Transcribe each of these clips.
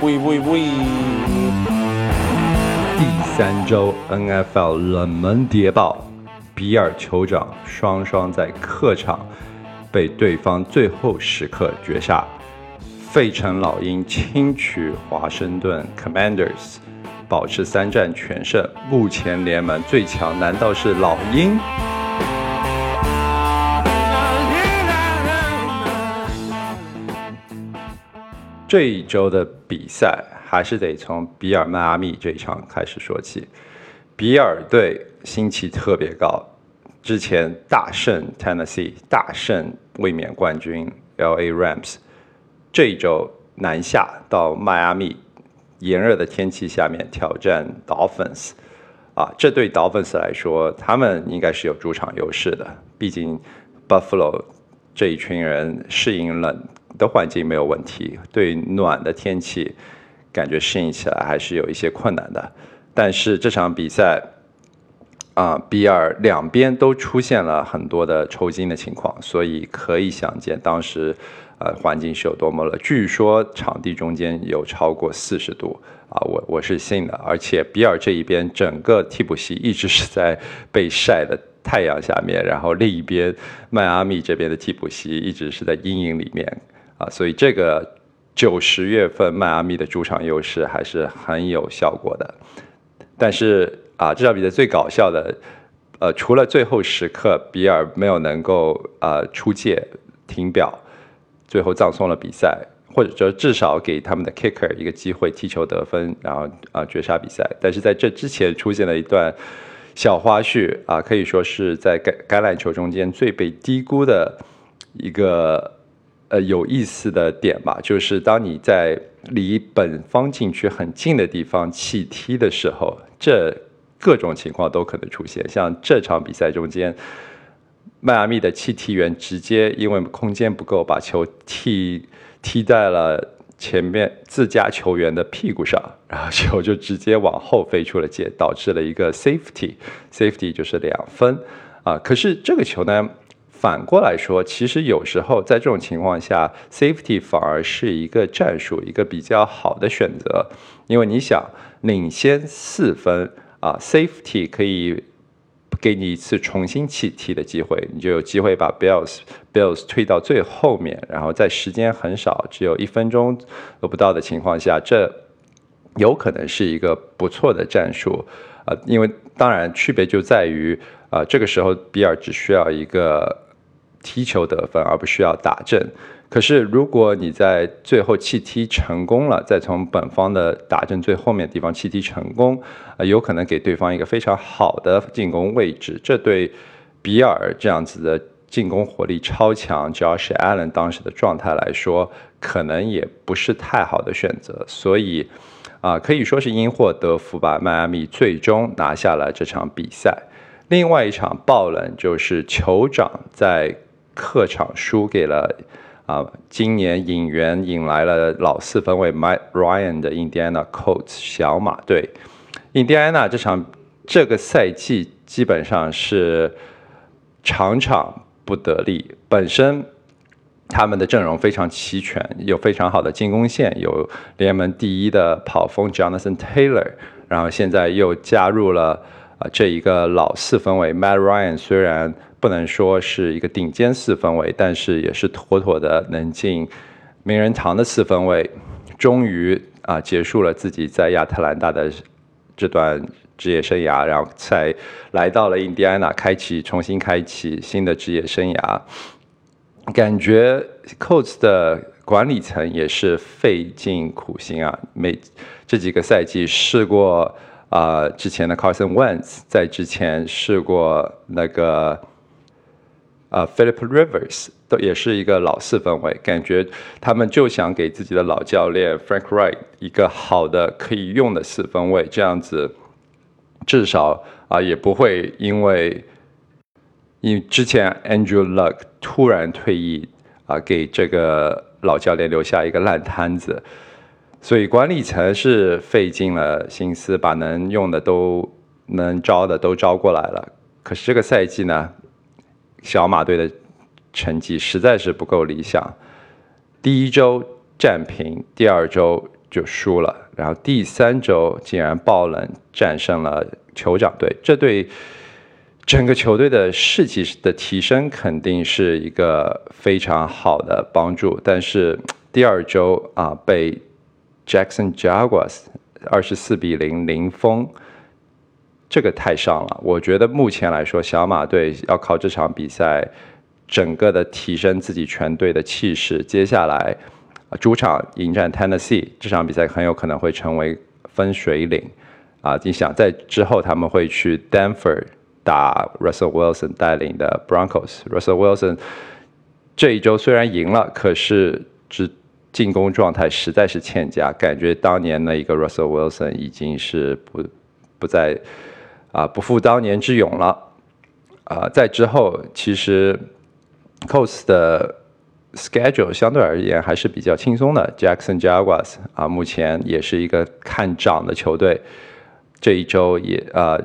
喂喂喂！第三周 NFL 冷门谍报，比尔酋长双双在客场被对方最后时刻绝杀，费城老鹰轻取华盛顿 Commanders，保持三战全胜。目前联盟最强难道是老鹰？这一周的比赛还是得从比尔迈阿密这一场开始说起。比尔队心气特别高，之前大胜 Tennessee，大胜卫冕冠军 LA Rams，这一周南下到迈阿密，炎热的天气下面挑战 Dolphins，啊，这对 Dolphins 来说，他们应该是有主场优势的，毕竟 Buffalo 这一群人适应冷。的环境没有问题，对暖的天气感觉适应起来还是有一些困难的。但是这场比赛啊，比尔两边都出现了很多的抽筋的情况，所以可以想见当时呃环境是有多么冷。据说场地中间有超过四十度啊，我我是信的。而且比尔这一边整个替补席一直是在被晒的太阳下面，然后另一边迈阿密这边的替补席一直是在阴影里面。啊，所以这个九十月份迈阿密的主场优势还是很有效果的。但是啊，这场比赛最搞笑的，呃，除了最后时刻比尔没有能够呃出界停表，最后葬送了比赛，或者说至少给他们的 kicker 一个机会踢球得分，然后啊绝杀比赛。但是在这之前出现了一段小花絮啊，可以说是在橄橄榄球中间最被低估的一个。呃，有意思的点吧，就是当你在离本方禁区很近的地方弃踢的时候，这各种情况都可能出现。像这场比赛中间，迈阿密的弃踢员直接因为空间不够，把球踢踢在了前面自家球员的屁股上，然后球就直接往后飞出了界，导致了一个 safety，safety 就是两分啊。可是这个球呢？反过来说，其实有时候在这种情况下，safety 反而是一个战术，一个比较好的选择。因为你想领先四分啊，safety 可以给你一次重新起踢的机会，你就有机会把 Bills Bills 推到最后面，然后在时间很少，只有一分钟都不到的情况下，这有可能是一个不错的战术啊。因为当然区别就在于啊，这个时候比尔只需要一个。踢球得分，而不需要打正。可是，如果你在最后弃踢成功了，再从本方的打正最后面地方弃踢成功，呃，有可能给对方一个非常好的进攻位置。这对比尔这样子的进攻火力超强，Josh Allen 当时的状态来说，可能也不是太好的选择。所以，啊，可以说是因祸得福吧。迈阿密最终拿下了这场比赛。另外一场爆冷就是酋长在。客场输给了啊，今年引援引来了老四分卫 Mike Ryan 的印第安纳 Colts 小马队。印第安纳这场这个赛季基本上是场场不得力，本身他们的阵容非常齐全，有非常好的进攻线，有联盟第一的跑锋 Jonathan Taylor，然后现在又加入了啊这一个老四分卫 Matt Ryan，虽然。不能说是一个顶尖四分卫，但是也是妥妥的能进名人堂的四分卫。终于啊，结束了自己在亚特兰大的这段职业生涯，然后才来到了印第安纳，开启重新开启新的职业生涯。感觉 Colts 的管理层也是费尽苦心啊，每这几个赛季试过啊，之前的 Carson Wentz，在之前试过那个。啊，Philip Rivers 都也是一个老四分卫，感觉他们就想给自己的老教练 Frank Wright 一个好的可以用的四分卫，这样子至少啊也不会因为因之前 Andrew Luck 突然退役啊，给这个老教练留下一个烂摊子，所以管理层是费尽了心思，把能用的都能招的都招过来了，可是这个赛季呢？小马队的成绩实在是不够理想，第一周战平，第二周就输了，然后第三周竟然爆冷战胜了酋长队，这对整个球队的士气的提升肯定是一个非常好的帮助。但是第二周啊，被 Jackson Jaguars 二十四比零零封，这个太伤了。我觉得目前来说，小马队要靠这场比赛整个的提升自己全队的气势，接下来。主场迎战 Tennessee 这场比赛很有可能会成为分水岭。啊，你想在之后他们会去 Denver 打 Russell Wilson 带领的 Broncos。Russell Wilson 这一周虽然赢了，可是只进攻状态实在是欠佳，感觉当年的一个 Russell Wilson 已经是不不再啊不复当年之勇了。啊，在之后其实 Coast 的。Schedule 相对而言还是比较轻松的。Jackson Jaguars 啊，目前也是一个看涨的球队。这一周也啊，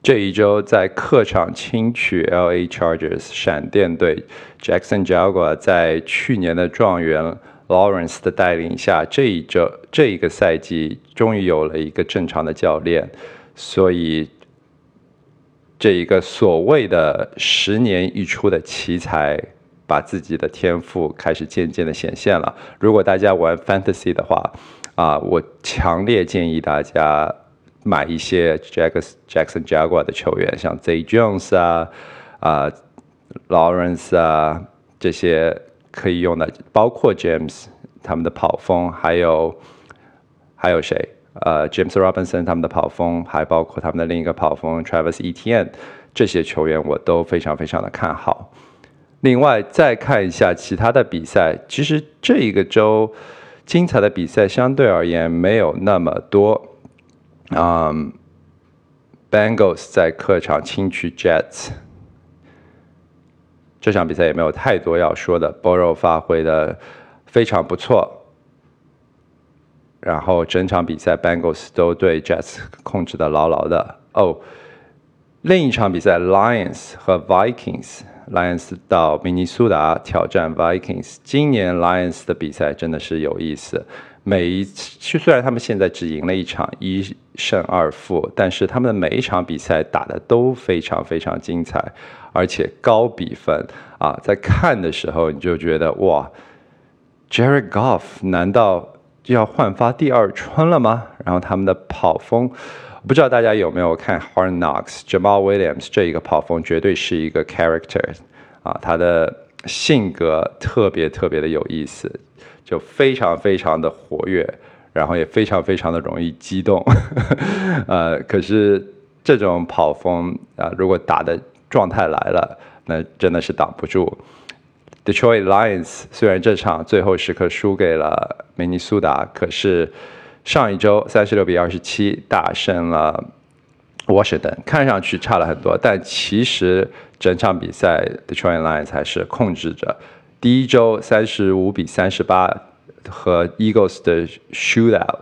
这一周在客场轻取 LA Chargers 闪电队。Jackson Jaguars 在去年的状元 Lawrence 的带领下，这一周这一个赛季终于有了一个正常的教练，所以这一个所谓的十年一出的奇才。把自己的天赋开始渐渐的显现了。如果大家玩 Fantasy 的话，啊，我强烈建议大家买一些 Jackson Jackson Jaguar 的球员，像 Z Jones 啊，啊，Lawrence 啊，这些可以用的，包括 James 他们的跑锋，还有还有谁？呃，James Robinson 他们的跑锋，还包括他们的另一个跑锋 Travis Etienne，这些球员我都非常非常的看好。另外再看一下其他的比赛，其实这一个周精彩的比赛相对而言没有那么多。嗯，Bengals 在客场轻取 Jets，这场比赛也没有太多要说的 b o r o w 发挥的非常不错，然后整场比赛 Bengals 都对 Jets 控制的牢牢的。哦，另一场比赛 Lions 和 Vikings。Lions 到明尼苏达挑战 Vikings。今年 Lions 的比赛真的是有意思。每一次虽然他们现在只赢了一场，一胜二负，但是他们的每一场比赛打的都非常非常精彩，而且高比分啊！在看的时候你就觉得哇，Jared Goff 难道就要焕发第二春了吗？然后他们的跑风。不知道大家有没有看 Hard Knocks？Jamal Williams 这一个跑锋绝对是一个 character 啊，他的性格特别特别的有意思，就非常非常的活跃，然后也非常非常的容易激动。呃，可是这种跑锋啊，如果打的状态来了，那真的是挡不住。Detroit Lions 虽然这场最后时刻输给了明尼苏达，可是。上一周三十六比二十七大胜了 Washington，看上去差了很多，但其实整场比赛 Detroit Lions 还是控制着。第一周三十五比三十八和 Eagles 的 shootout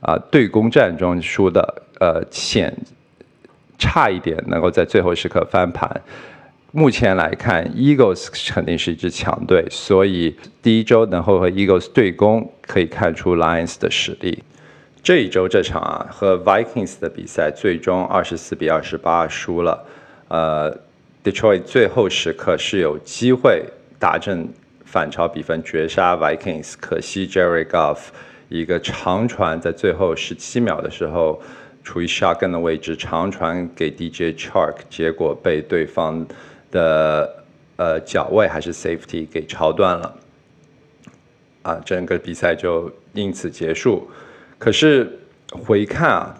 啊对攻战中输的，呃险差一点能够在最后时刻翻盘。目前来看，Eagles 肯定是一支强队，所以第一周能够和 Eagles 对攻，可以看出 Lions 的实力。这一周这场啊和 Vikings 的比赛最终二十四比二十八输了，呃，Detroit 最后时刻是有机会打正反超比分绝杀 Vikings，可惜 Jerry Goff 一个长传在最后十七秒的时候处于 Shogun 的位置长传给 DJ Chark，结果被对方的呃脚位还是 safety 给超断了，啊，整个比赛就因此结束。可是回看啊，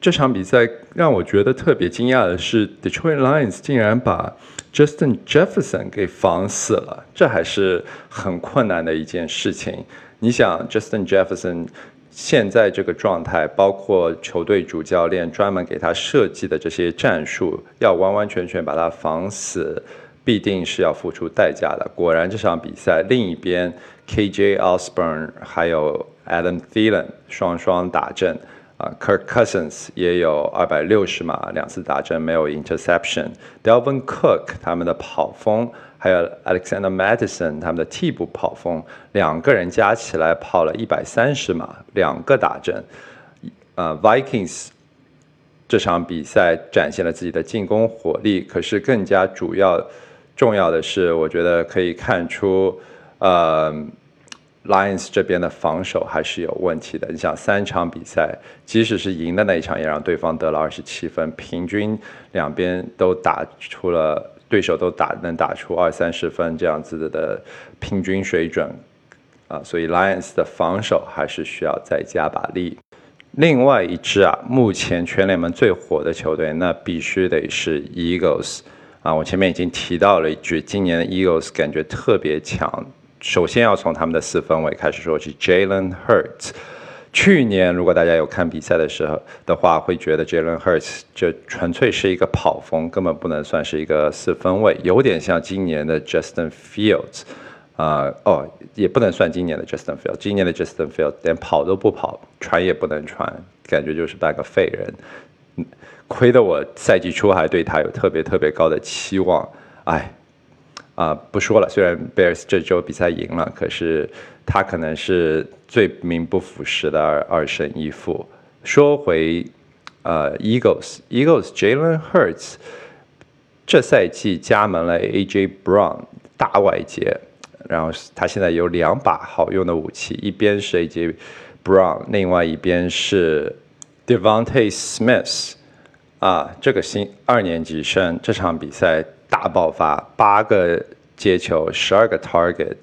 这场比赛让我觉得特别惊讶的是，Detroit Lions 竟然把 Justin Jefferson 给防死了，这还是很困难的一件事情。你想，Justin Jefferson 现在这个状态，包括球队主教练专门给他设计的这些战术，要完完全全把他防死，必定是要付出代价的。果然，这场比赛另一边，KJ Osborne 还有 Adam Thielen 双双打阵，啊，Kirk Cousins 也有二百六十码，两次打针没有 interception。Delvin Cook 他们的跑锋，还有 Alexander Madison 他们的替补跑锋，两个人加起来跑了一百三十码，两个打针。呃，Vikings 这场比赛展现了自己的进攻火力，可是更加主要重要的是，我觉得可以看出，呃。Lions 这边的防守还是有问题的。你想，三场比赛，即使是赢的那一场，也让对方得了二十七分，平均两边都打出了，对手都打能打出二三十分这样子的平均水准啊。所以 Lions 的防守还是需要再加把力。另外一支啊，目前全联盟最火的球队，那必须得是 Eagles 啊。我前面已经提到了一句，今年的 Eagles 感觉特别强。首先要从他们的四分卫开始说起，Jalen Hurts。去年如果大家有看比赛的时候的话，会觉得 Jalen Hurts 就纯粹是一个跑锋，根本不能算是一个四分卫，有点像今年的 Justin Fields。啊，哦，也不能算今年的 Justin Fields。今年的 Justin Fields 连跑都不跑，传也不能传，感觉就是半个废人。亏得我赛季初还对他有特别特别高的期望，哎。啊，不说了。虽然 Bears 这周比赛赢了，可是他可能是最名不副实的二二胜一负。说回呃 Eagles，Eagles Jalen Hurts 这赛季加盟了 AJ Brown 大外接，然后他现在有两把好用的武器，一边是 AJ Brown，另外一边是 Devonte Smith。啊，这个新二年级生这场比赛。大爆发，八个接球，十二个 target，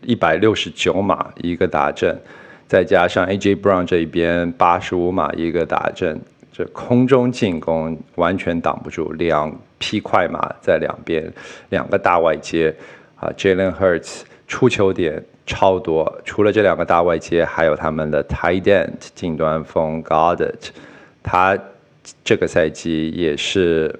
一百六十九码一个打阵，再加上 AJ Brown 这一边八十五码一个打阵，这空中进攻完全挡不住，两匹快马在两边，两个大外接。啊，Jalen Hurts 出球点超多，除了这两个大外接，还有他们的 tight end 近端锋 Goddard，他这个赛季也是。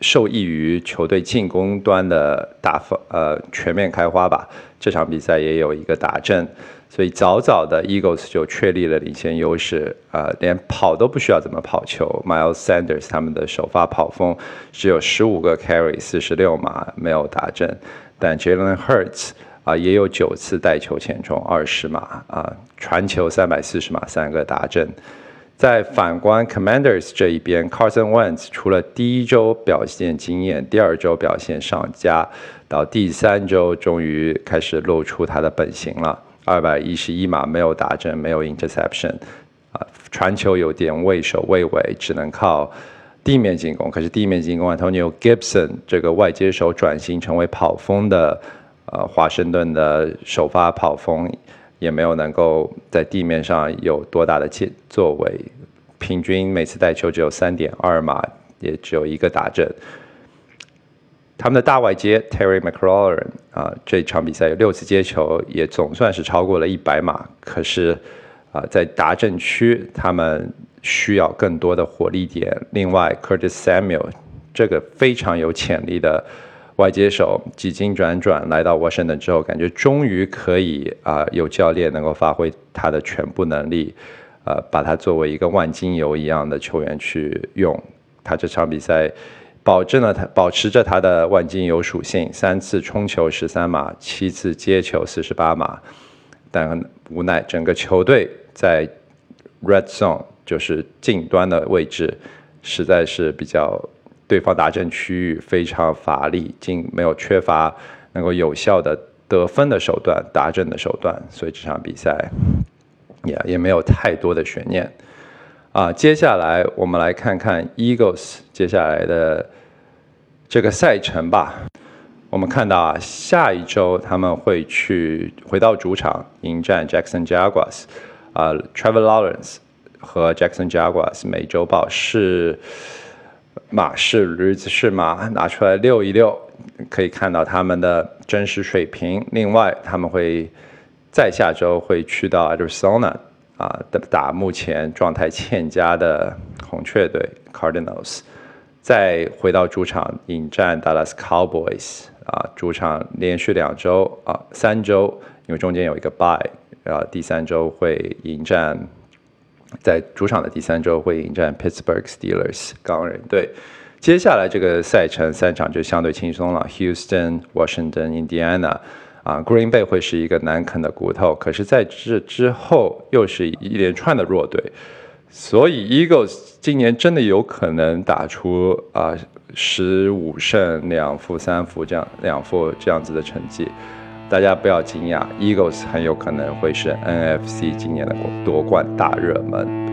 受益于球队进攻端的大方呃全面开花吧，这场比赛也有一个打阵，所以早早的 Eagles 就确立了领先优势啊，连跑都不需要怎么跑球。Miles Sanders 他们的首发跑锋只有十五个 carry 四十六码没有打阵，但 Jalen Hurts 啊也有九次带球前冲二十码啊，传球三百四十码三个打阵。在反观 Commanders 这一边，Carson Wentz 除了第一周表现惊艳，第二周表现上佳，到第三周终于开始露出他的本性了。二百一十一码没有打正，没有 interception，啊，传球有点畏首畏尾，只能靠地面进攻。可是地面进攻，Antonio Gibson 这个外接手转型成为跑锋的，呃，华盛顿的首发跑锋。也没有能够在地面上有多大的作作为，平均每次带球只有三点二码，也只有一个打阵。他们的大外接 Terry McLaurin 啊，这场比赛有六次接球，也总算是超过了一百码。可是啊，在达阵区，他们需要更多的火力点。另外，Curtis Samuel 这个非常有潜力的。外接手几经转转来到沃盛顿之后，感觉终于可以啊，有教练能够发挥他的全部能力，呃，把他作为一个万金油一样的球员去用。他这场比赛保证了他保持着他的万金油属性，三次冲球十三码，七次接球四十八码，但无奈整个球队在 red zone 就是近端的位置，实在是比较。对方达阵区域非常乏力，竟没有缺乏能够有效的得分的手段、达阵的手段，所以这场比赛也也没有太多的悬念。啊，接下来我们来看看 Eagles 接下来的这个赛程吧。我们看到啊，下一周他们会去回到主场迎战 Jackson Jaguars。啊，Trevor Lawrence 和 Jackson Jaguars 每周报是。马是驴子是马，拿出来遛一遛，可以看到他们的真实水平。另外，他们会在下周会去到 Arizona 啊，打打目前状态欠佳的红雀队 Cardinals，再回到主场迎战 Dallas Cowboys 啊，主场连续两周啊，三周，因为中间有一个 bye，然后第三周会迎战在主场的第三周会迎战 Pittsburgh Steelers 钢人队。接下来这个赛程三场就相对轻松了，Houston、Washington、Indiana。啊，Green Bay 会是一个难啃的骨头，可是在这之后又是一连串的弱队，所以 Eagles 今年真的有可能打出啊十五胜两负三负这样两负这样子的成绩，大家不要惊讶，Eagles 很有可能会是 NFC 今年的夺冠大热门。